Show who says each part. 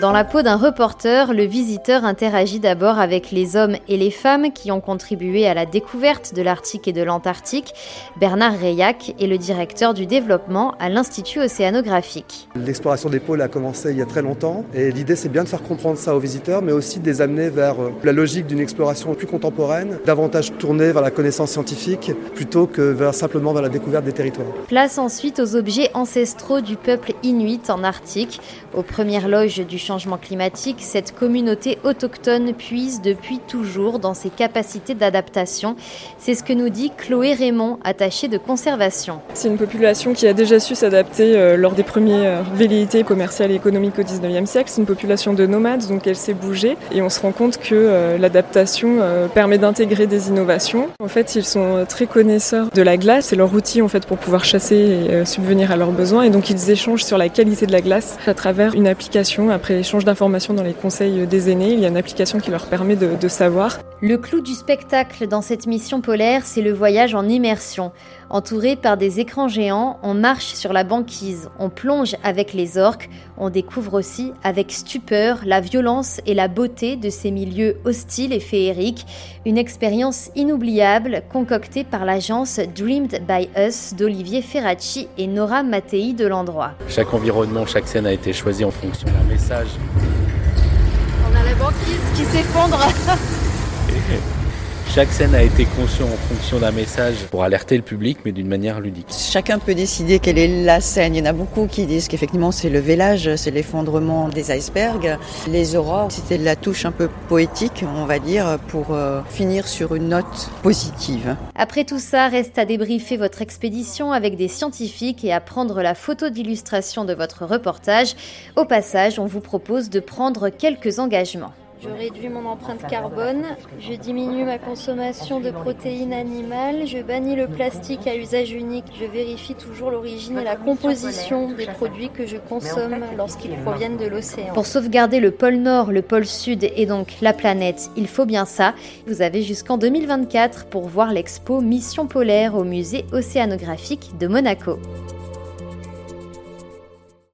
Speaker 1: Dans la peau d'un reporter, le visiteur interagit d'abord avec les hommes et les femmes qui ont contribué à la découverte de l'Arctique et de l'Antarctique. Bernard Reillac est le directeur du développement à l'Institut océanographique.
Speaker 2: L'exploration des pôles a commencé il y a très longtemps et l'idée c'est bien de faire comprendre ça aux visiteurs mais aussi de les amener vers euh, la logique d'une exploration plus contemporaine, davantage tournée vers la connaissance scientifique plutôt que vers, simplement vers la découverte des territoires.
Speaker 1: Place ensuite aux objets ancestraux du peuple inuit en Arctique. Aux premières loges du changement climatique, cette communauté autochtone puise depuis toujours dans ses capacités d'adaptation. C'est ce que nous dit Chloé Raymond, attachée de conservation.
Speaker 3: C'est une population qui a déjà su s'adapter euh, lors des premières velléités commerciales et économiques au 19e siècle. C'est une population de nomades, donc elle s'est bougée. Et on se rend compte que euh, l'adaptation euh, permet d'intégrer des innovations. En fait, ils sont très connaisseurs de la glace. C'est leur outil en fait pour pouvoir chasser et subvenir à leurs besoins. Et donc ils échangent sur la qualité de la glace à travers une application. Après l'échange d'informations dans les conseils des aînés, il y a une application qui leur permet de, de savoir.
Speaker 1: Le clou du spectacle dans cette mission polaire, c'est le voyage en immersion. Entouré par des écrans géants, on marche sur la banquise, on plonge avec les orques, on découvre aussi avec stupeur la violence et la beauté de ces milieux hostiles et féeriques, une expérience inoubliable concoctée par l'agence Dreamed by Us d'Olivier Ferracci et Nora Mattei de l'endroit.
Speaker 4: Chaque environnement, chaque scène a été choisi en fonction d'un message.
Speaker 5: On a la banquise qui s'effondre
Speaker 4: Chaque scène a été conçue en fonction d'un message pour alerter le public, mais d'une manière ludique.
Speaker 6: Chacun peut décider quelle est la scène. Il y en a beaucoup qui disent qu'effectivement c'est le vélage, c'est l'effondrement des icebergs. Les aurores, c'était la touche un peu poétique, on va dire, pour euh, finir sur une note positive.
Speaker 1: Après tout ça, reste à débriefer votre expédition avec des scientifiques et à prendre la photo d'illustration de votre reportage. Au passage, on vous propose de prendre quelques engagements.
Speaker 5: Je réduis mon empreinte carbone, je diminue ma consommation de protéines animales, je bannis le plastique à usage unique, je vérifie toujours l'origine et la composition des produits que je consomme lorsqu'ils proviennent de l'océan.
Speaker 1: Pour sauvegarder le pôle Nord, le pôle Sud et donc la planète, il faut bien ça. Vous avez jusqu'en 2024 pour voir l'expo Mission polaire au musée océanographique de Monaco.